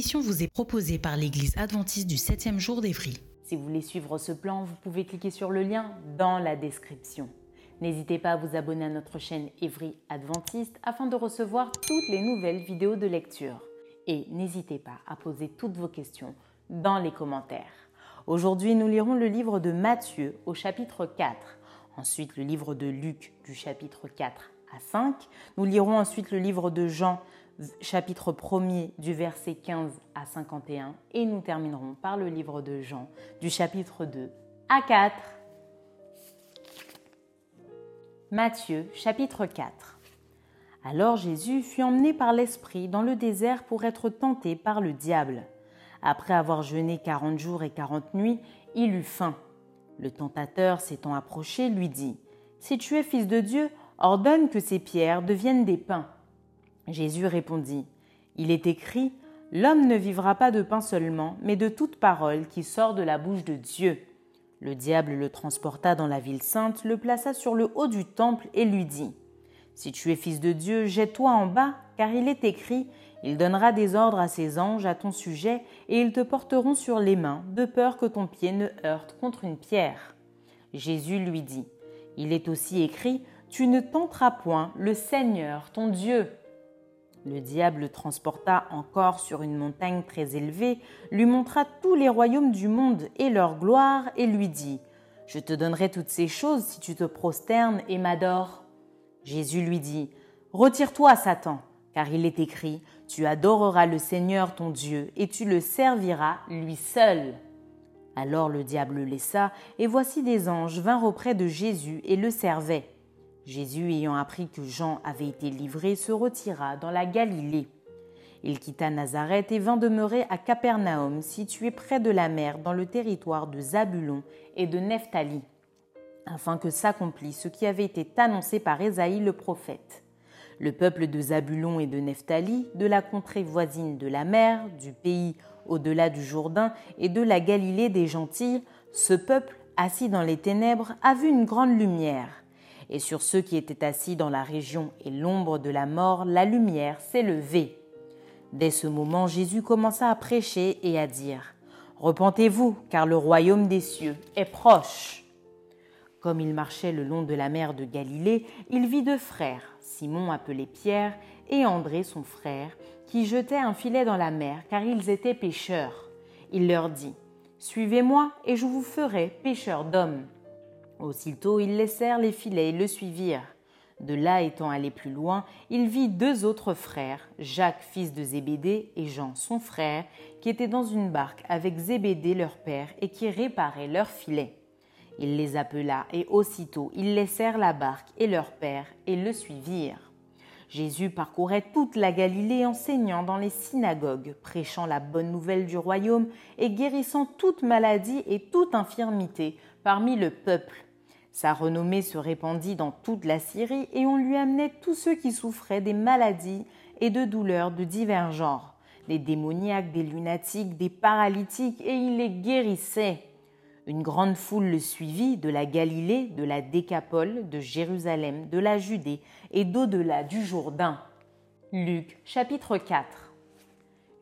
Vous est proposée par l'Église adventiste du 7e jour d'Évry. Si vous voulez suivre ce plan, vous pouvez cliquer sur le lien dans la description. N'hésitez pas à vous abonner à notre chaîne Évry Adventiste afin de recevoir toutes les nouvelles vidéos de lecture. Et n'hésitez pas à poser toutes vos questions dans les commentaires. Aujourd'hui, nous lirons le livre de Matthieu au chapitre 4, ensuite le livre de Luc du chapitre 4 à 5, nous lirons ensuite le livre de Jean chapitre 1er du verset 15 à 51 et nous terminerons par le livre de Jean du chapitre 2 à 4. Matthieu chapitre 4 Alors Jésus fut emmené par l'Esprit dans le désert pour être tenté par le diable. Après avoir jeûné quarante jours et quarante nuits, il eut faim. Le tentateur s'étant approché lui dit, Si tu es fils de Dieu, ordonne que ces pierres deviennent des pains. Jésus répondit, Il est écrit, L'homme ne vivra pas de pain seulement, mais de toute parole qui sort de la bouche de Dieu. Le diable le transporta dans la ville sainte, le plaça sur le haut du temple et lui dit, Si tu es fils de Dieu, jette-toi en bas, car il est écrit, Il donnera des ordres à ses anges à ton sujet, et ils te porteront sur les mains, de peur que ton pied ne heurte contre une pierre. Jésus lui dit, Il est aussi écrit, Tu ne tenteras point le Seigneur ton Dieu. Le diable le transporta encore sur une montagne très élevée, lui montra tous les royaumes du monde et leur gloire, et lui dit Je te donnerai toutes ces choses si tu te prosternes et m'adores. Jésus lui dit Retire-toi, Satan, car il est écrit Tu adoreras le Seigneur ton Dieu, et tu le serviras lui seul. Alors le diable le laissa, et voici des anges vinrent auprès de Jésus et le servaient. Jésus, ayant appris que Jean avait été livré, se retira dans la Galilée. Il quitta Nazareth et vint demeurer à Capernaum, situé près de la mer, dans le territoire de Zabulon et de Nephtali, afin que s'accomplisse ce qui avait été annoncé par Ésaïe le prophète. Le peuple de Zabulon et de Nephtali, de la contrée voisine de la mer, du pays au-delà du Jourdain et de la Galilée des Gentils, ce peuple, assis dans les ténèbres, a vu une grande lumière et sur ceux qui étaient assis dans la région et l'ombre de la mort, la lumière s'est levée. Dès ce moment, Jésus commença à prêcher et à dire Repentez-vous, car le royaume des cieux est proche. Comme il marchait le long de la mer de Galilée, il vit deux frères, Simon appelé Pierre et André son frère, qui jetaient un filet dans la mer, car ils étaient pêcheurs. Il leur dit Suivez-moi, et je vous ferai pêcheurs d'hommes. Aussitôt ils laissèrent les filets et le suivirent. De là étant allé plus loin, il vit deux autres frères, Jacques fils de Zébédée et Jean son frère, qui étaient dans une barque avec Zébédée leur père et qui réparaient leurs filets. Il les appela et aussitôt ils laissèrent la barque et leur père et le suivirent. Jésus parcourait toute la Galilée enseignant dans les synagogues, prêchant la bonne nouvelle du royaume et guérissant toute maladie et toute infirmité parmi le peuple. Sa renommée se répandit dans toute la Syrie et on lui amenait tous ceux qui souffraient des maladies et de douleurs de divers genres, des démoniaques, des lunatiques, des paralytiques, et il les guérissait. Une grande foule le suivit de la Galilée, de la Décapole, de Jérusalem, de la Judée et d'au-delà du Jourdain. Luc chapitre 4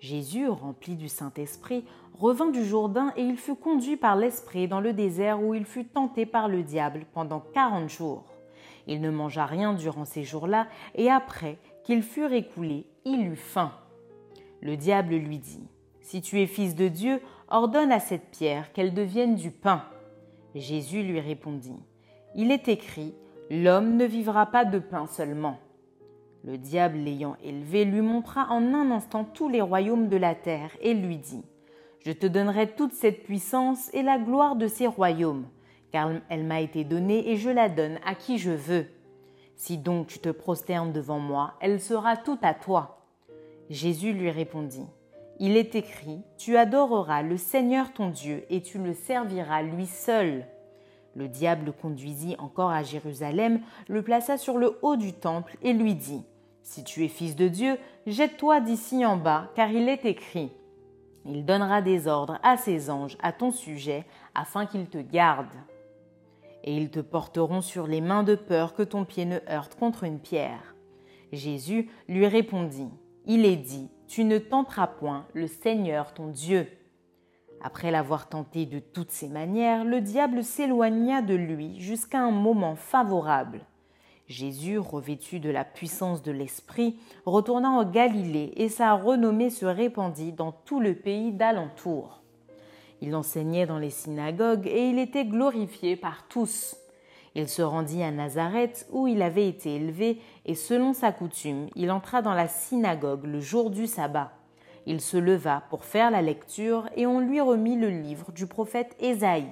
Jésus, rempli du Saint-Esprit, revint du Jourdain et il fut conduit par l'Esprit dans le désert où il fut tenté par le diable pendant quarante jours. Il ne mangea rien durant ces jours-là et après qu'ils furent écoulés, il eut faim. Le diable lui dit, Si tu es fils de Dieu, ordonne à cette pierre qu'elle devienne du pain. Jésus lui répondit, Il est écrit, L'homme ne vivra pas de pain seulement. Le diable l'ayant élevé lui montra en un instant tous les royaumes de la terre et lui dit, Je te donnerai toute cette puissance et la gloire de ces royaumes, car elle m'a été donnée et je la donne à qui je veux. Si donc tu te prosternes devant moi, elle sera toute à toi. Jésus lui répondit, Il est écrit, Tu adoreras le Seigneur ton Dieu et tu le serviras lui seul. Le diable le conduisit encore à Jérusalem, le plaça sur le haut du temple et lui dit, Si tu es fils de Dieu, jette-toi d'ici en bas, car il est écrit, Il donnera des ordres à ses anges à ton sujet, afin qu'ils te gardent. Et ils te porteront sur les mains de peur que ton pied ne heurte contre une pierre. Jésus lui répondit, Il est dit, Tu ne tenteras point le Seigneur ton Dieu. Après l'avoir tenté de toutes ses manières, le diable s'éloigna de lui jusqu'à un moment favorable. Jésus, revêtu de la puissance de l'Esprit, retourna en Galilée et sa renommée se répandit dans tout le pays d'alentour. Il enseignait dans les synagogues et il était glorifié par tous. Il se rendit à Nazareth où il avait été élevé et selon sa coutume, il entra dans la synagogue le jour du sabbat. Il se leva pour faire la lecture et on lui remit le livre du prophète Ésaïe.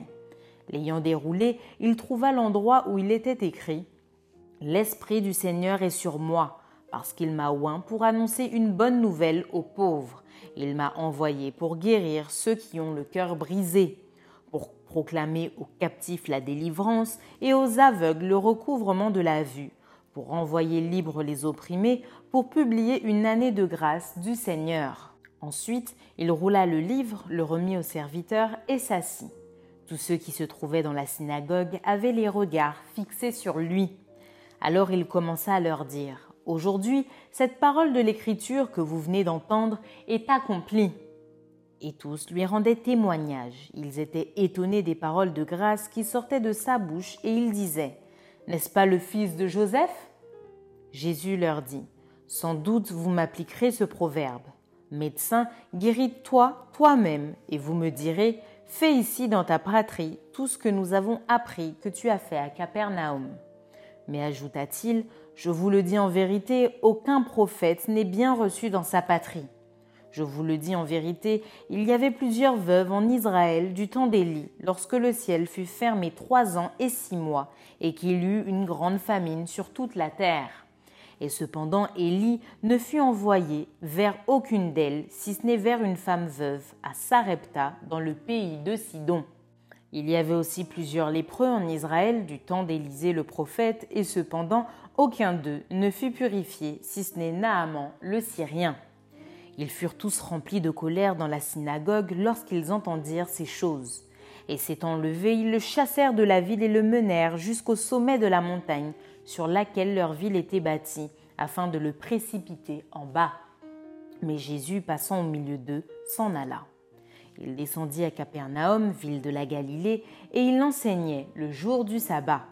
L'ayant déroulé, il trouva l'endroit où il était écrit L'Esprit du Seigneur est sur moi, parce qu'il m'a oint pour annoncer une bonne nouvelle aux pauvres. Il m'a envoyé pour guérir ceux qui ont le cœur brisé, pour proclamer aux captifs la délivrance et aux aveugles le recouvrement de la vue, pour envoyer libres les opprimés, pour publier une année de grâce du Seigneur. Ensuite, il roula le livre, le remit au serviteur et s'assit. Tous ceux qui se trouvaient dans la synagogue avaient les regards fixés sur lui. Alors il commença à leur dire Aujourd'hui, cette parole de l'Écriture que vous venez d'entendre est accomplie. Et tous lui rendaient témoignage. Ils étaient étonnés des paroles de grâce qui sortaient de sa bouche et ils disaient N'est-ce pas le fils de Joseph? Jésus leur dit Sans doute vous m'appliquerez ce proverbe Médecin, guéris-toi toi-même, et vous me direz, fais ici dans ta patrie tout ce que nous avons appris que tu as fait à Capernaum. Mais ajouta-t-il, je vous le dis en vérité, aucun prophète n'est bien reçu dans sa patrie. Je vous le dis en vérité, il y avait plusieurs veuves en Israël du temps d'Élie, lorsque le ciel fut fermé trois ans et six mois, et qu'il eut une grande famine sur toute la terre. Et cependant Élie ne fut envoyé vers aucune d'elles, si ce n'est vers une femme veuve, à Sarepta, dans le pays de Sidon. Il y avait aussi plusieurs lépreux en Israël du temps d'Élisée le prophète, et cependant aucun d'eux ne fut purifié, si ce n'est Naaman le Syrien. Ils furent tous remplis de colère dans la synagogue lorsqu'ils entendirent ces choses. Et s'étant levés, ils le chassèrent de la ville et le menèrent jusqu'au sommet de la montagne, sur laquelle leur ville était bâtie, afin de le précipiter en bas. Mais Jésus, passant au milieu d'eux, s'en alla. Il descendit à Capernaum, ville de la Galilée, et il enseignait le jour du sabbat.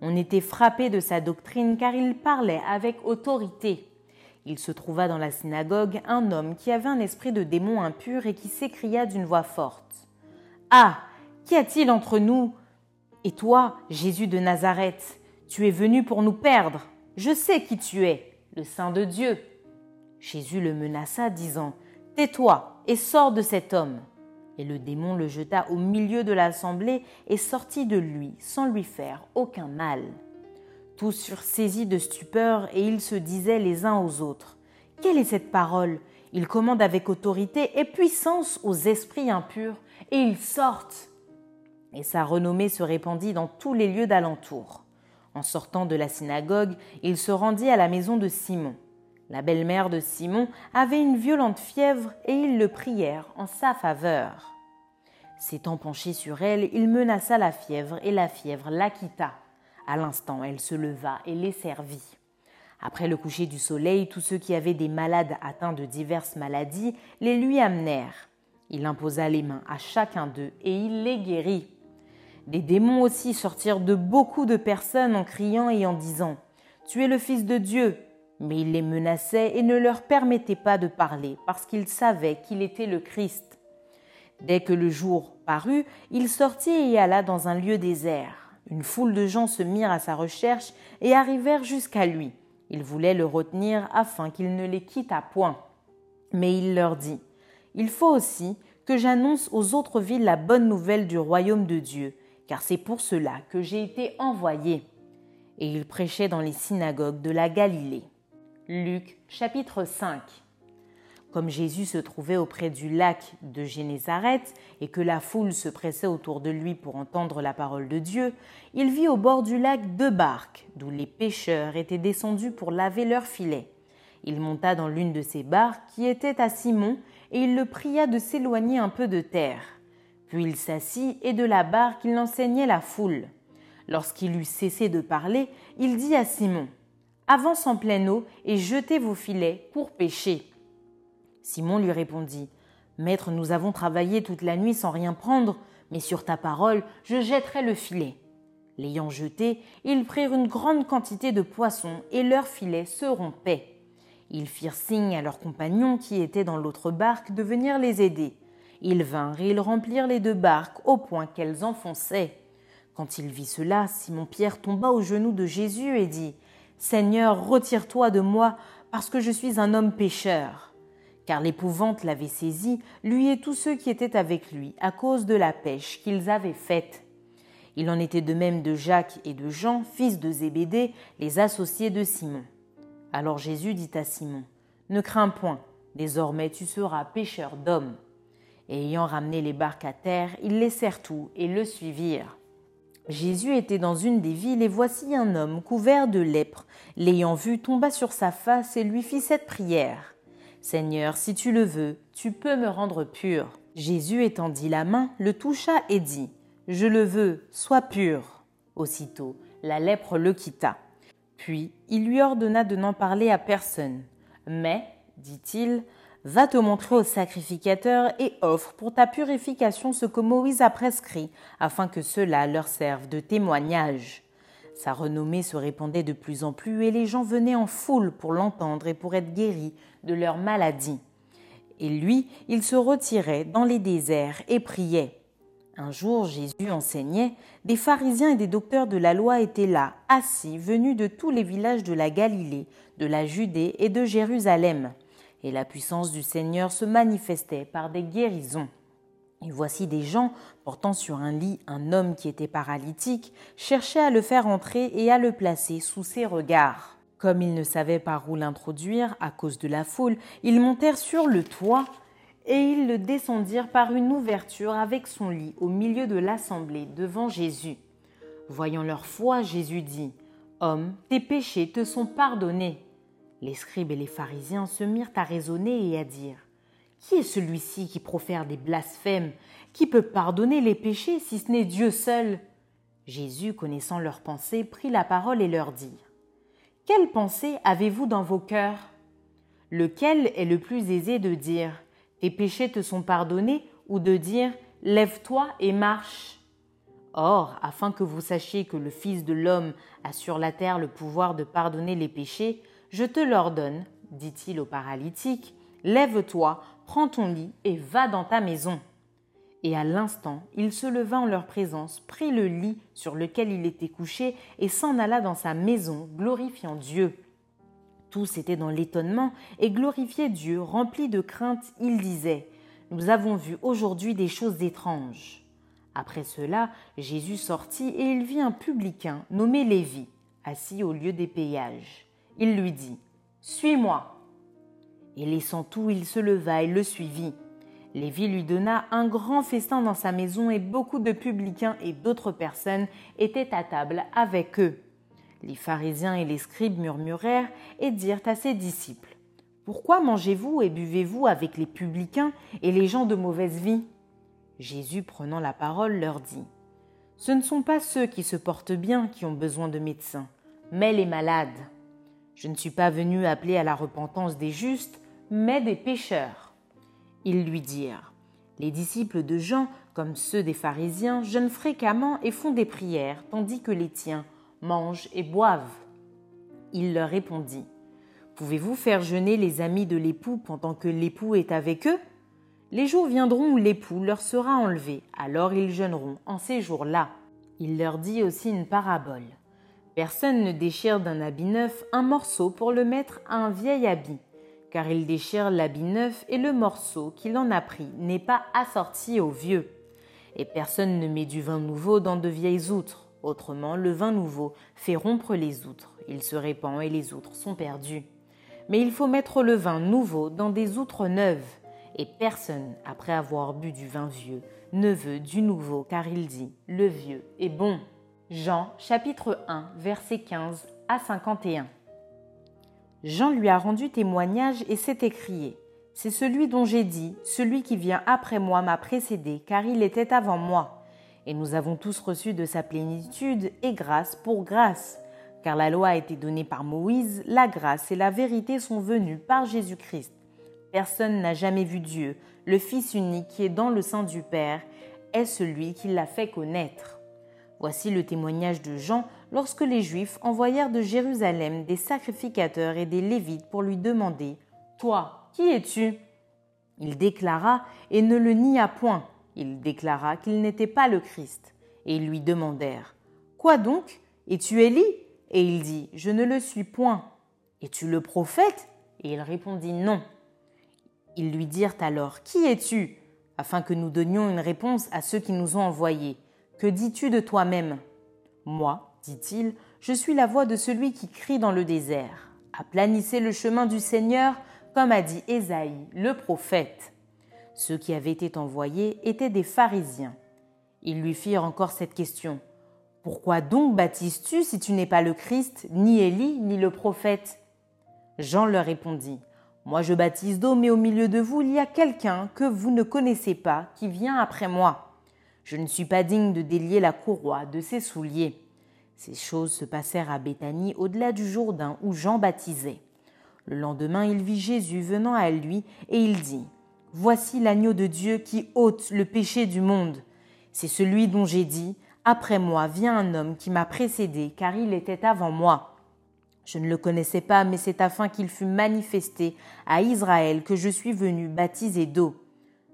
On était frappé de sa doctrine car il parlait avec autorité. Il se trouva dans la synagogue un homme qui avait un esprit de démon impur et qui s'écria d'une voix forte. Ah. Qu'y a-t-il entre nous? Et toi, Jésus de Nazareth tu es venu pour nous perdre. Je sais qui tu es, le Saint de Dieu. Jésus le menaça, disant, Tais-toi et sors de cet homme. Et le démon le jeta au milieu de l'assemblée et sortit de lui sans lui faire aucun mal. Tous furent saisis de stupeur et ils se disaient les uns aux autres, Quelle est cette parole? Il commande avec autorité et puissance aux esprits impurs, et ils sortent. Et sa renommée se répandit dans tous les lieux d'alentour. En sortant de la synagogue, il se rendit à la maison de Simon. La belle-mère de Simon avait une violente fièvre et ils le prièrent en sa faveur. S'étant penché sur elle, il menaça la fièvre et la fièvre la quitta. À l'instant, elle se leva et les servit. Après le coucher du soleil, tous ceux qui avaient des malades atteints de diverses maladies les lui amenèrent. Il imposa les mains à chacun d'eux et il les guérit. Des démons aussi sortirent de beaucoup de personnes en criant et en disant Tu es le Fils de Dieu. Mais il les menaçait et ne leur permettait pas de parler parce qu'ils savaient qu'il était le Christ. Dès que le jour parut, il sortit et alla dans un lieu désert. Une foule de gens se mirent à sa recherche et arrivèrent jusqu'à lui. Ils voulaient le retenir afin qu'il ne les quittât point. Mais il leur dit, Il faut aussi que j'annonce aux autres villes la bonne nouvelle du royaume de Dieu, car c'est pour cela que j'ai été envoyé. Et il prêchait dans les synagogues de la Galilée. Luc chapitre 5 comme Jésus se trouvait auprès du lac de Génézareth et que la foule se pressait autour de lui pour entendre la parole de Dieu, il vit au bord du lac deux barques, d'où les pêcheurs étaient descendus pour laver leurs filets. Il monta dans l'une de ces barques qui était à Simon, et il le pria de s'éloigner un peu de terre. Puis il s'assit, et de la barque il enseignait la foule. Lorsqu'il eut cessé de parler, il dit à Simon Avance en pleine eau et jetez vos filets pour pêcher. Simon lui répondit Maître, nous avons travaillé toute la nuit sans rien prendre, mais sur ta parole, je jetterai le filet. L'ayant jeté, ils prirent une grande quantité de poissons et leur filet se rompait. Ils firent signe à leurs compagnons qui étaient dans l'autre barque de venir les aider. Ils vinrent et ils remplirent les deux barques au point qu'elles enfonçaient. Quand il vit cela, Simon-Pierre tomba aux genoux de Jésus et dit Seigneur, retire-toi de moi, parce que je suis un homme pécheur car l'épouvante l'avait saisi, lui et tous ceux qui étaient avec lui, à cause de la pêche qu'ils avaient faite. Il en était de même de Jacques et de Jean, fils de Zébédée, les associés de Simon. Alors Jésus dit à Simon, Ne crains point, désormais tu seras pêcheur d'hommes. Et ayant ramené les barques à terre, ils laissèrent tout et le suivirent. Jésus était dans une des villes et voici un homme couvert de lèpre, l'ayant vu, tomba sur sa face et lui fit cette prière. Seigneur, si tu le veux, tu peux me rendre pur. Jésus étendit la main, le toucha et dit Je le veux, sois pur. Aussitôt, la lèpre le quitta. Puis il lui ordonna de n'en parler à personne. Mais, dit-il, va te montrer au sacrificateur et offre pour ta purification ce que Moïse a prescrit, afin que cela leur serve de témoignage. Sa renommée se répandait de plus en plus et les gens venaient en foule pour l'entendre et pour être guéris de leur maladie. Et lui, il se retirait dans les déserts et priait. Un jour, Jésus enseignait, des pharisiens et des docteurs de la loi étaient là, assis, venus de tous les villages de la Galilée, de la Judée et de Jérusalem. Et la puissance du Seigneur se manifestait par des guérisons. Et voici des gens, portant sur un lit un homme qui était paralytique, cherchaient à le faire entrer et à le placer sous ses regards. Comme ils ne savaient par où l'introduire à cause de la foule, ils montèrent sur le toit et ils le descendirent par une ouverture avec son lit au milieu de l'assemblée devant Jésus. Voyant leur foi, Jésus dit Homme, tes péchés te sont pardonnés. Les scribes et les pharisiens se mirent à raisonner et à dire qui est celui-ci qui profère des blasphèmes Qui peut pardonner les péchés si ce n'est Dieu seul? Jésus, connaissant leurs pensées, prit la parole et leur dit Quelle pensée avez-vous dans vos cœurs? Lequel est le plus aisé de dire Tes péchés te sont pardonnés ou de dire Lève-toi et marche Or, afin que vous sachiez que le Fils de l'homme a sur la terre le pouvoir de pardonner les péchés, je te l'ordonne, dit-il au paralytique, Lève-toi, prends ton lit et va dans ta maison. Et à l'instant, il se leva en leur présence, prit le lit sur lequel il était couché et s'en alla dans sa maison, glorifiant Dieu. Tous étaient dans l'étonnement et glorifiaient Dieu, remplis de crainte, ils disaient Nous avons vu aujourd'hui des choses étranges. Après cela, Jésus sortit et il vit un publicain nommé Lévi, assis au lieu des péages. Il lui dit Suis-moi. Et laissant tout, il se leva et le suivit. Lévi lui donna un grand festin dans sa maison et beaucoup de publicains et d'autres personnes étaient à table avec eux. Les pharisiens et les scribes murmurèrent et dirent à ses disciples Pourquoi mangez-vous et buvez-vous avec les publicains et les gens de mauvaise vie? Jésus, prenant la parole, leur dit Ce ne sont pas ceux qui se portent bien qui ont besoin de médecins, mais les malades. Je ne suis pas venu appeler à la repentance des justes, mais des pécheurs. Ils lui dirent Les disciples de Jean, comme ceux des pharisiens, jeûnent fréquemment et font des prières, tandis que les tiens mangent et boivent. Il leur répondit Pouvez-vous faire jeûner les amis de l'époux pendant que l'époux est avec eux? Les jours viendront où l'époux leur sera enlevé, alors ils jeûneront en ces jours-là. Il leur dit aussi une parabole. Personne ne déchire d'un habit neuf un morceau pour le mettre à un vieil habit, car il déchire l'habit neuf et le morceau qu'il en a pris n'est pas assorti au vieux. Et personne ne met du vin nouveau dans de vieilles outres, autrement le vin nouveau fait rompre les outres, il se répand et les outres sont perdues. Mais il faut mettre le vin nouveau dans des outres neuves, et personne, après avoir bu du vin vieux, ne veut du nouveau, car il dit, le vieux est bon. Jean chapitre 1 versets 15 à 51. Jean lui a rendu témoignage et s'est écrié C'est celui dont j'ai dit Celui qui vient après moi m'a précédé, car il était avant moi. Et nous avons tous reçu de sa plénitude et grâce pour grâce. Car la loi a été donnée par Moïse, la grâce et la vérité sont venues par Jésus-Christ. Personne n'a jamais vu Dieu, le Fils unique qui est dans le sein du Père, est celui qui l'a fait connaître. Voici le témoignage de Jean lorsque les Juifs envoyèrent de Jérusalem des sacrificateurs et des Lévites pour lui demander Toi, qui es-tu? Il déclara et ne le nia point. Il déclara qu'il n'était pas le Christ. Et ils lui demandèrent Quoi donc? Es-tu Élie? Et il dit Je ne le suis point. Es-tu le prophète? Et il répondit Non. Ils lui dirent alors Qui es-tu? afin que nous donnions une réponse à ceux qui nous ont envoyés. Que dis-tu de toi-même? Moi, dit-il, je suis la voix de celui qui crie dans le désert. Aplanissez le chemin du Seigneur, comme a dit Ésaïe, le prophète. Ceux qui avaient été envoyés étaient des pharisiens. Ils lui firent encore cette question. Pourquoi donc baptises-tu si tu n'es pas le Christ, ni Élie, ni le prophète? Jean leur répondit. Moi je baptise d'eau, mais au milieu de vous il y a quelqu'un que vous ne connaissez pas, qui vient après moi. Je ne suis pas digne de délier la courroie de ses souliers. Ces choses se passèrent à Béthanie, au-delà du Jourdain, où Jean baptisait. Le lendemain, il vit Jésus venant à lui, et il dit Voici l'agneau de Dieu qui ôte le péché du monde. C'est celui dont j'ai dit Après moi vient un homme qui m'a précédé, car il était avant moi. Je ne le connaissais pas, mais c'est afin qu'il fût manifesté à Israël que je suis venu baptiser d'eau.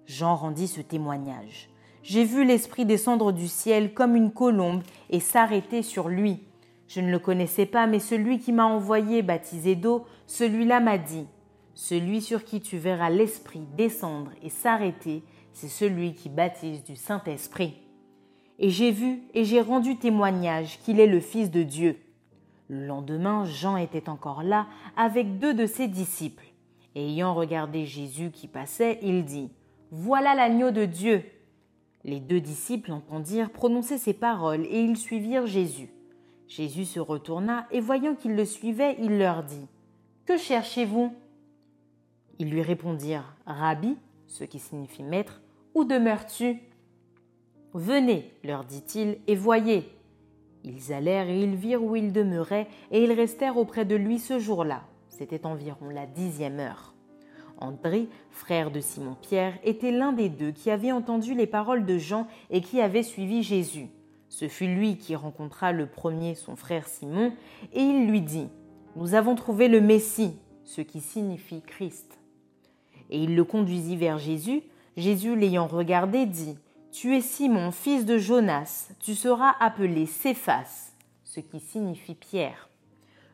Jean rendit ce témoignage. J'ai vu l'Esprit descendre du ciel comme une colombe et s'arrêter sur lui. Je ne le connaissais pas, mais celui qui m'a envoyé baptisé d'eau, celui-là m'a dit, Celui sur qui tu verras l'Esprit descendre et s'arrêter, c'est celui qui baptise du Saint-Esprit. Et j'ai vu et j'ai rendu témoignage qu'il est le Fils de Dieu. Le lendemain, Jean était encore là avec deux de ses disciples. Et ayant regardé Jésus qui passait, il dit, Voilà l'agneau de Dieu. Les deux disciples entendirent prononcer ces paroles et ils suivirent Jésus. Jésus se retourna et voyant qu'ils le suivaient, il leur dit Que cherchez-vous? Ils lui répondirent Rabbi, ce qui signifie maître, où demeures-tu Venez, leur dit-il, et voyez. Ils allèrent et ils virent où il demeurait, et ils restèrent auprès de lui ce jour-là. C'était environ la dixième heure. André, frère de Simon-Pierre, était l'un des deux qui avait entendu les paroles de Jean et qui avait suivi Jésus. Ce fut lui qui rencontra le premier son frère Simon, et il lui dit, Nous avons trouvé le Messie, ce qui signifie Christ. Et il le conduisit vers Jésus. Jésus, l'ayant regardé, dit, Tu es Simon, fils de Jonas, tu seras appelé Céphas, ce qui signifie Pierre.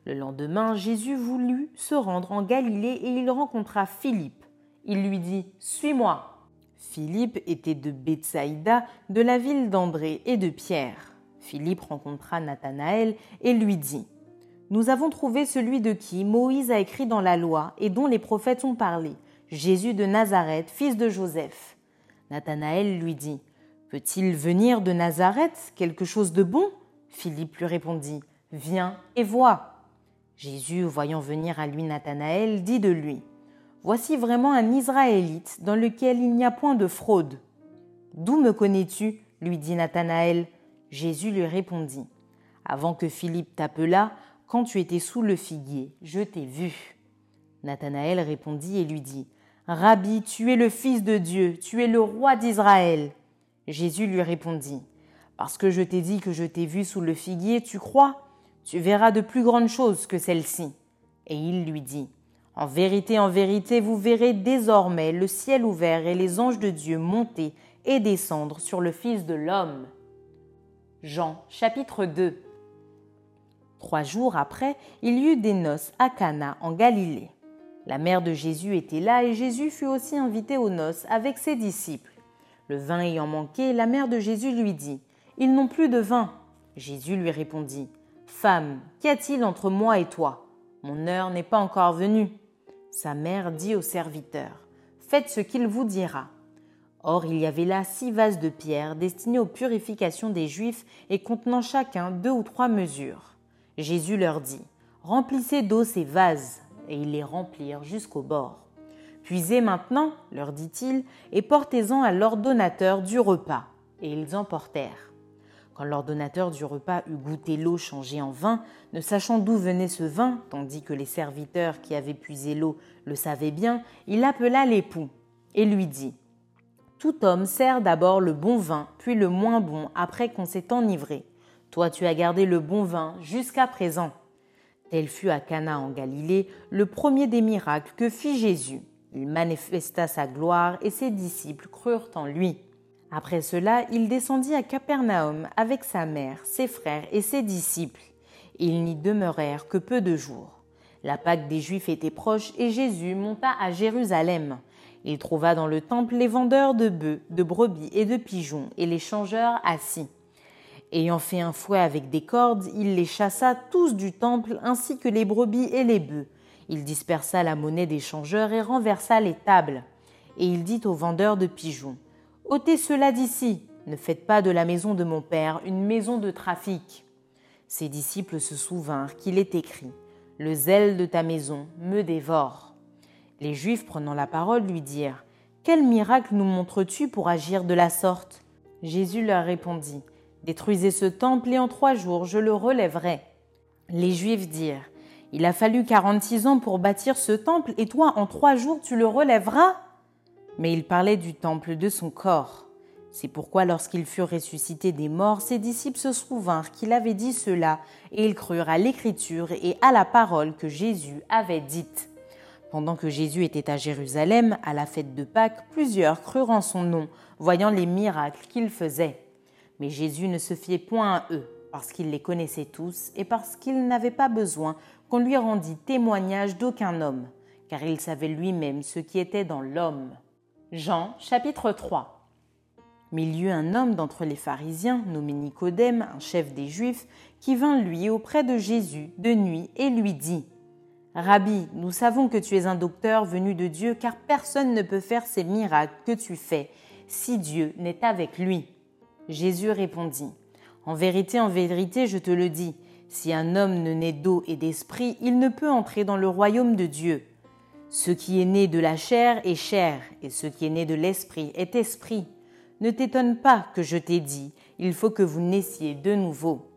Le lendemain, Jésus voulut se rendre en Galilée et il rencontra Philippe. Il lui dit Suis-moi. Philippe était de Bethsaïda, de la ville d'André et de Pierre. Philippe rencontra Nathanaël et lui dit Nous avons trouvé celui de qui Moïse a écrit dans la loi et dont les prophètes ont parlé, Jésus de Nazareth, fils de Joseph. Nathanaël lui dit Peut-il venir de Nazareth quelque chose de bon? Philippe lui répondit Viens et vois. Jésus, voyant venir à lui Nathanaël, dit de lui, Voici vraiment un Israélite dans lequel il n'y a point de fraude. D'où me connais-tu? lui dit Nathanaël. Jésus lui répondit, Avant que Philippe t'appelât, quand tu étais sous le figuier, je t'ai vu. Nathanaël répondit et lui dit, Rabbi, tu es le Fils de Dieu, tu es le roi d'Israël. Jésus lui répondit, Parce que je t'ai dit que je t'ai vu sous le figuier, tu crois? Tu verras de plus grandes choses que celles-ci. Et il lui dit, En vérité, en vérité, vous verrez désormais le ciel ouvert et les anges de Dieu monter et descendre sur le Fils de l'homme. Jean chapitre 2 Trois jours après, il y eut des noces à Cana en Galilée. La mère de Jésus était là et Jésus fut aussi invité aux noces avec ses disciples. Le vin ayant manqué, la mère de Jésus lui dit Ils n'ont plus de vin. Jésus lui répondit Femme, qu'y a-t-il entre moi et toi? Mon heure n'est pas encore venue. Sa mère dit au serviteur Faites ce qu'il vous dira. Or il y avait là six vases de pierre destinés aux purifications des Juifs et contenant chacun deux ou trois mesures. Jésus leur dit Remplissez d'eau ces vases, et ils les remplirent jusqu'au bord. Puisez maintenant, leur dit-il, et portez-en à l'ordonnateur du repas. Et ils emportèrent. Quand l'ordonnateur du repas eut goûté l'eau changée en vin, ne sachant d'où venait ce vin, tandis que les serviteurs qui avaient puisé l'eau le savaient bien, il appela l'époux et lui dit Tout homme sert d'abord le bon vin, puis le moins bon, après qu'on s'est enivré. Toi, tu as gardé le bon vin jusqu'à présent. Tel fut à Cana en Galilée le premier des miracles que fit Jésus. Il manifesta sa gloire et ses disciples crurent en lui. Après cela, il descendit à Capernaum avec sa mère, ses frères et ses disciples. Ils n'y demeurèrent que peu de jours. La Pâque des Juifs était proche et Jésus monta à Jérusalem. Il trouva dans le temple les vendeurs de bœufs, de brebis et de pigeons et les changeurs assis. Ayant fait un fouet avec des cordes, il les chassa tous du temple ainsi que les brebis et les bœufs il dispersa la monnaie des changeurs et renversa les tables. Et il dit aux vendeurs de pigeons ôtez cela d'ici, ne faites pas de la maison de mon père une maison de trafic. Ses disciples se souvinrent qu'il est écrit Le zèle de ta maison me dévore. Les Juifs, prenant la parole, lui dirent Quel miracle nous montres-tu pour agir de la sorte? Jésus leur répondit Détruisez ce temple et en trois jours je le relèverai. Les Juifs dirent il a fallu 46 ans pour bâtir ce temple et toi, en trois jours, tu le relèveras? Mais il parlait du temple de son corps. C'est pourquoi lorsqu'ils furent ressuscités des morts, ses disciples se souvinrent qu'il avait dit cela, et ils crurent à l'écriture et à la parole que Jésus avait dite. Pendant que Jésus était à Jérusalem, à la fête de Pâques, plusieurs crurent en son nom, voyant les miracles qu'il faisait. Mais Jésus ne se fiait point à eux, parce qu'il les connaissait tous et parce qu'il n'avait pas besoin qu'on lui rendit témoignage d'aucun homme, car il savait lui-même ce qui était dans l'homme. Jean chapitre 3 Mais il y eut un homme d'entre les pharisiens, nommé Nicodème, un chef des Juifs, qui vint lui auprès de Jésus de nuit et lui dit Rabbi, nous savons que tu es un docteur venu de Dieu, car personne ne peut faire ces miracles que tu fais si Dieu n'est avec lui. Jésus répondit En vérité, en vérité, je te le dis, si un homme ne naît d'eau et d'esprit, il ne peut entrer dans le royaume de Dieu. Ce qui est né de la chair est chair, et ce qui est né de l'esprit est esprit. Ne t'étonne pas que je t'ai dit, il faut que vous naissiez de nouveau.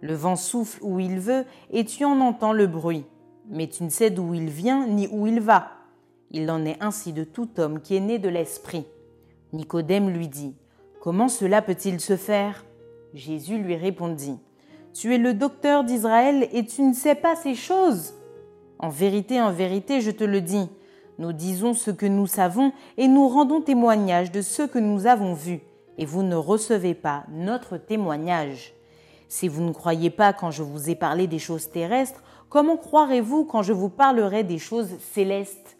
Le vent souffle où il veut, et tu en entends le bruit, mais tu ne sais d'où il vient ni où il va. Il en est ainsi de tout homme qui est né de l'esprit. Nicodème lui dit, Comment cela peut-il se faire? Jésus lui répondit, tu es le docteur d'Israël et tu ne sais pas ces choses. En vérité, en vérité, je te le dis, nous disons ce que nous savons et nous rendons témoignage de ce que nous avons vu, et vous ne recevez pas notre témoignage. Si vous ne croyez pas quand je vous ai parlé des choses terrestres, comment croirez-vous quand je vous parlerai des choses célestes?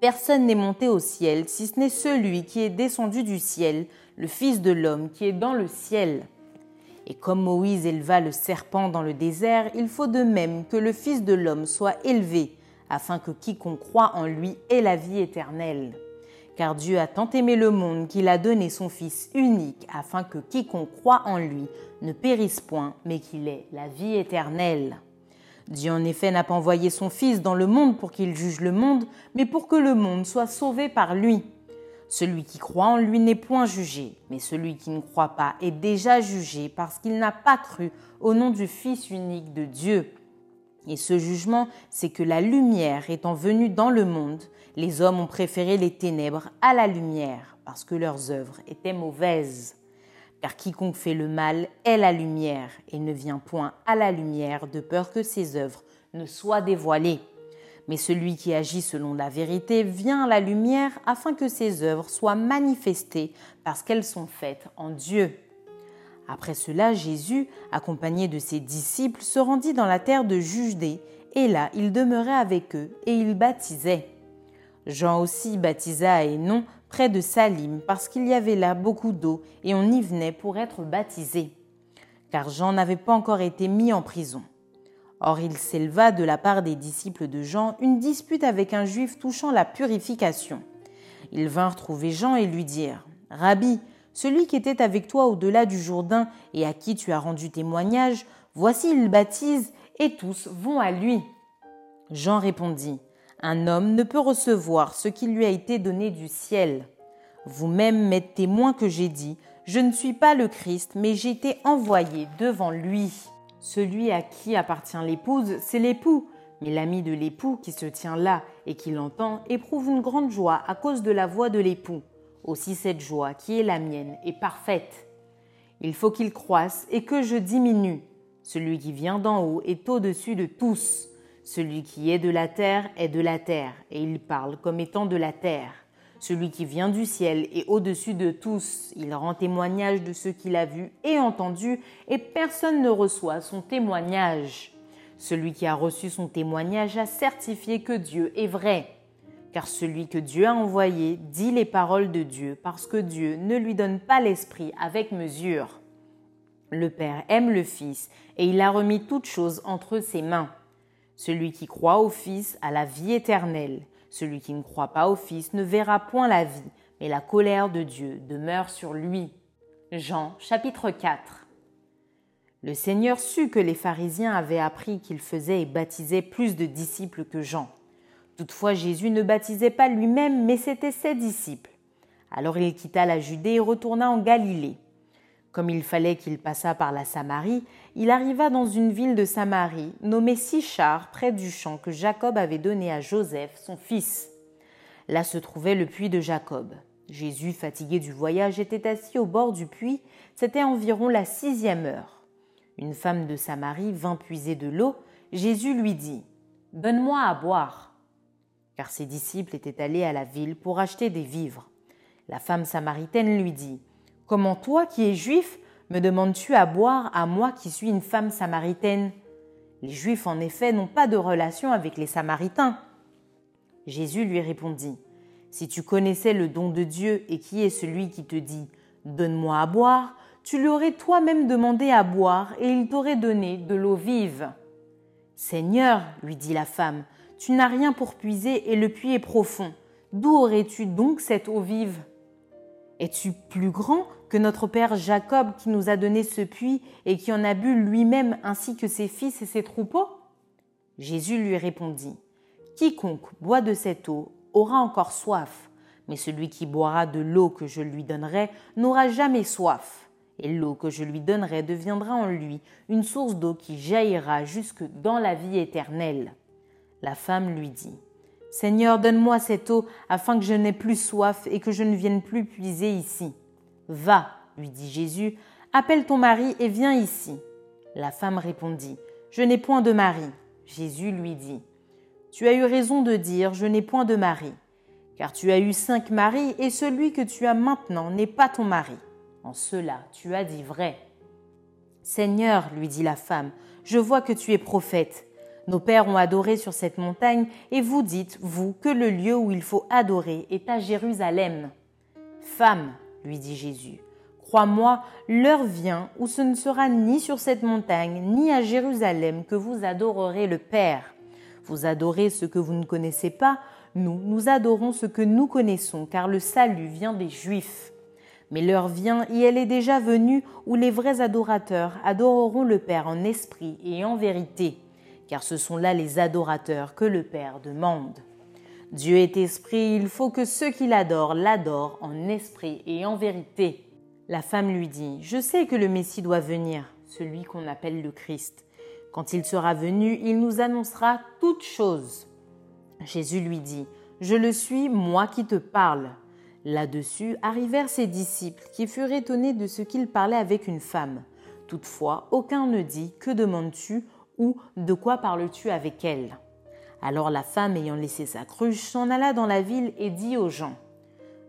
Personne n'est monté au ciel si ce n'est celui qui est descendu du ciel, le Fils de l'homme qui est dans le ciel. Et comme Moïse éleva le serpent dans le désert, il faut de même que le Fils de l'homme soit élevé, afin que quiconque croit en lui ait la vie éternelle. Car Dieu a tant aimé le monde qu'il a donné son Fils unique, afin que quiconque croit en lui ne périsse point, mais qu'il ait la vie éternelle. Dieu en effet n'a pas envoyé son Fils dans le monde pour qu'il juge le monde, mais pour que le monde soit sauvé par lui. Celui qui croit en lui n'est point jugé, mais celui qui ne croit pas est déjà jugé parce qu'il n'a pas cru au nom du Fils unique de Dieu. Et ce jugement, c'est que la lumière étant venue dans le monde, les hommes ont préféré les ténèbres à la lumière, parce que leurs œuvres étaient mauvaises. Car quiconque fait le mal est la lumière, et ne vient point à la lumière de peur que ses œuvres ne soient dévoilées. Mais celui qui agit selon la vérité vient à la lumière afin que ses œuvres soient manifestées parce qu'elles sont faites en Dieu. Après cela, Jésus, accompagné de ses disciples, se rendit dans la terre de Judée, et là il demeurait avec eux, et il baptisait. Jean aussi baptisa à Hénon, près de Salim, parce qu'il y avait là beaucoup d'eau, et on y venait pour être baptisé. Car Jean n'avait pas encore été mis en prison. Or il s'éleva de la part des disciples de Jean une dispute avec un juif touchant la purification. Ils vinrent trouver Jean et lui dirent Rabbi, celui qui était avec toi au-delà du Jourdain et à qui tu as rendu témoignage, voici il baptise et tous vont à lui. Jean répondit, Un homme ne peut recevoir ce qui lui a été donné du ciel. Vous-même m'êtes témoin que j'ai dit, Je ne suis pas le Christ, mais j'ai été envoyé devant lui. Celui à qui appartient l'épouse, c'est l'époux, mais l'ami de l'époux qui se tient là et qui l'entend éprouve une grande joie à cause de la voix de l'époux. Aussi cette joie qui est la mienne est parfaite. Il faut qu'il croisse et que je diminue. Celui qui vient d'en haut est au-dessus de tous. Celui qui est de la terre est de la terre, et il parle comme étant de la terre. Celui qui vient du ciel est au-dessus de tous. Il rend témoignage de ce qu'il a vu et entendu, et personne ne reçoit son témoignage. Celui qui a reçu son témoignage a certifié que Dieu est vrai car celui que Dieu a envoyé dit les paroles de Dieu, parce que Dieu ne lui donne pas l'Esprit avec mesure. Le Père aime le Fils, et il a remis toutes choses entre ses mains. Celui qui croit au Fils a la vie éternelle. Celui qui ne croit pas au Fils ne verra point la vie, mais la colère de Dieu demeure sur lui. Jean chapitre 4 Le Seigneur sut que les pharisiens avaient appris qu'il faisait et baptisait plus de disciples que Jean. Toutefois, Jésus ne baptisait pas lui-même, mais c'était ses disciples. Alors il quitta la Judée et retourna en Galilée. Comme il fallait qu'il passât par la Samarie, il arriva dans une ville de Samarie, nommée Sichar, près du champ que Jacob avait donné à Joseph, son fils. Là se trouvait le puits de Jacob. Jésus, fatigué du voyage, était assis au bord du puits. C'était environ la sixième heure. Une femme de Samarie vint puiser de l'eau. Jésus lui dit Donne-moi à boire car ses disciples étaient allés à la ville pour acheter des vivres. La femme samaritaine lui dit Comment toi, qui es juif, me demandes-tu à boire à moi qui suis une femme samaritaine? Les juifs, en effet, n'ont pas de relation avec les samaritains. Jésus lui répondit Si tu connaissais le don de Dieu et qui est celui qui te dit Donne-moi à boire, tu lui aurais toi-même demandé à boire et il t'aurait donné de l'eau vive. Seigneur, lui dit la femme, tu n'as rien pour puiser et le puits est profond. D'où aurais-tu donc cette eau vive? Es-tu plus grand que notre père Jacob qui nous a donné ce puits et qui en a bu lui-même ainsi que ses fils et ses troupeaux? Jésus lui répondit, Quiconque boit de cette eau aura encore soif, mais celui qui boira de l'eau que je lui donnerai n'aura jamais soif, et l'eau que je lui donnerai deviendra en lui une source d'eau qui jaillira jusque dans la vie éternelle. La femme lui dit Seigneur, donne-moi cette eau afin que je n'aie plus soif et que je ne vienne plus puiser ici. Va, lui dit Jésus, appelle ton mari et viens ici. La femme répondit Je n'ai point de mari. Jésus lui dit Tu as eu raison de dire Je n'ai point de mari, car tu as eu cinq maris et celui que tu as maintenant n'est pas ton mari. En cela, tu as dit vrai. Seigneur, lui dit la femme, je vois que tu es prophète. Nos pères ont adoré sur cette montagne, et vous dites, vous, que le lieu où il faut adorer est à Jérusalem. Femme, lui dit Jésus, crois-moi, l'heure vient où ce ne sera ni sur cette montagne, ni à Jérusalem que vous adorerez le Père. Vous adorez ce que vous ne connaissez pas, nous, nous adorons ce que nous connaissons, car le salut vient des Juifs. Mais l'heure vient, et elle est déjà venue, où les vrais adorateurs adoreront le Père en esprit et en vérité car ce sont là les adorateurs que le Père demande. Dieu est esprit, il faut que ceux qui l'adorent l'adorent en esprit et en vérité. La femme lui dit, Je sais que le Messie doit venir, celui qu'on appelle le Christ. Quand il sera venu, il nous annoncera toutes choses. Jésus lui dit, Je le suis, moi qui te parle. Là-dessus arrivèrent ses disciples, qui furent étonnés de ce qu'il parlait avec une femme. Toutefois, aucun ne dit, Que demandes-tu? ou De quoi parles-tu avec elle? Alors la femme, ayant laissé sa cruche, s'en alla dans la ville et dit aux gens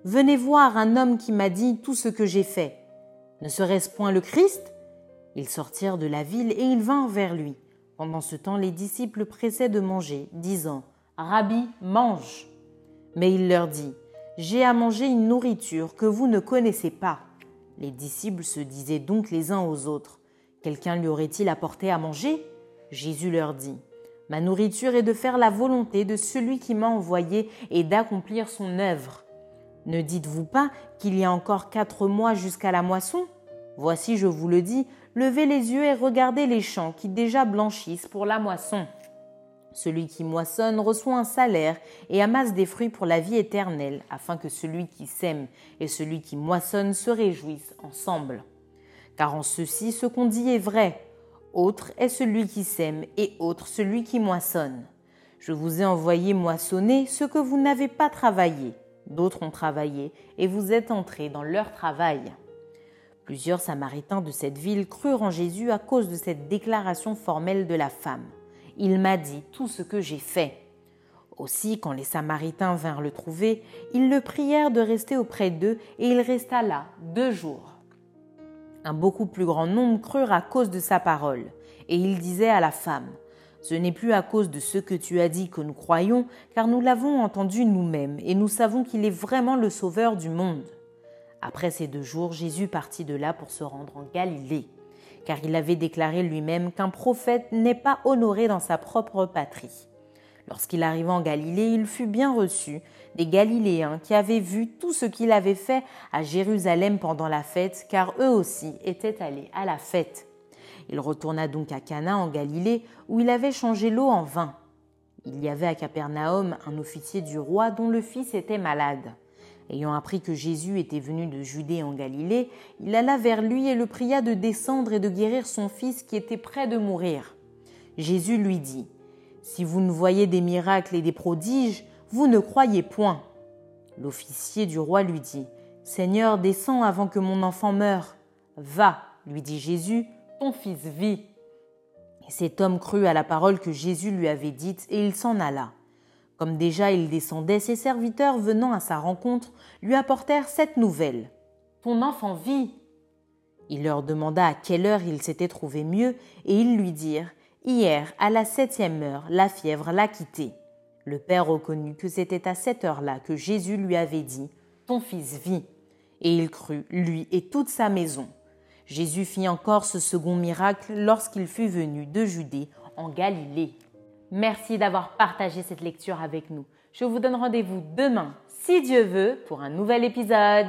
Venez voir un homme qui m'a dit tout ce que j'ai fait. Ne serait-ce point le Christ? Ils sortirent de la ville et ils vinrent vers lui. Pendant ce temps, les disciples pressaient de manger, disant Rabbi, mange. Mais il leur dit J'ai à manger une nourriture que vous ne connaissez pas. Les disciples se disaient donc les uns aux autres Quelqu'un lui aurait-il apporté à manger? Jésus leur dit Ma nourriture est de faire la volonté de celui qui m'a envoyé et d'accomplir son œuvre. Ne dites-vous pas qu'il y a encore quatre mois jusqu'à la moisson? Voici, je vous le dis, levez les yeux et regardez les champs qui déjà blanchissent pour la moisson. Celui qui moissonne reçoit un salaire et amasse des fruits pour la vie éternelle, afin que celui qui sème et celui qui moissonne se réjouissent ensemble. Car en ceci, ce qu'on dit est vrai. Autre est celui qui sème et autre celui qui moissonne. Je vous ai envoyé moissonner ce que vous n'avez pas travaillé. D'autres ont travaillé et vous êtes entrés dans leur travail. Plusieurs Samaritains de cette ville crurent en Jésus à cause de cette déclaration formelle de la femme. Il m'a dit tout ce que j'ai fait. Aussi, quand les Samaritains vinrent le trouver, ils le prièrent de rester auprès d'eux, et il resta là deux jours. Un beaucoup plus grand nombre crurent à cause de sa parole, et il disait à la femme, Ce n'est plus à cause de ce que tu as dit que nous croyons, car nous l'avons entendu nous-mêmes, et nous savons qu'il est vraiment le Sauveur du monde. Après ces deux jours, Jésus partit de là pour se rendre en Galilée, car il avait déclaré lui-même qu'un prophète n'est pas honoré dans sa propre patrie. Lorsqu'il arriva en Galilée, il fut bien reçu des Galiléens qui avaient vu tout ce qu'il avait fait à Jérusalem pendant la fête, car eux aussi étaient allés à la fête. Il retourna donc à Cana en Galilée, où il avait changé l'eau en vin. Il y avait à Capernaum un officier du roi dont le fils était malade. Ayant appris que Jésus était venu de Judée en Galilée, il alla vers lui et le pria de descendre et de guérir son fils qui était près de mourir. Jésus lui dit, Si vous ne voyez des miracles et des prodiges, vous ne croyez point. L'officier du roi lui dit, Seigneur, descends avant que mon enfant meure. Va, lui dit Jésus, ton fils vit. Et cet homme crut à la parole que Jésus lui avait dite, et il s'en alla. Comme déjà il descendait, ses serviteurs venant à sa rencontre lui apportèrent cette nouvelle. Ton enfant vit. Il leur demanda à quelle heure il s'était trouvé mieux, et ils lui dirent Hier, à la septième heure, la fièvre l'a quitté. Le père reconnut que c'était à cette heure-là que Jésus lui avait dit Ton fils vit. Et il crut, lui et toute sa maison. Jésus fit encore ce second miracle lorsqu'il fut venu de Judée en Galilée. Merci d'avoir partagé cette lecture avec nous. Je vous donne rendez-vous demain, si Dieu veut, pour un nouvel épisode.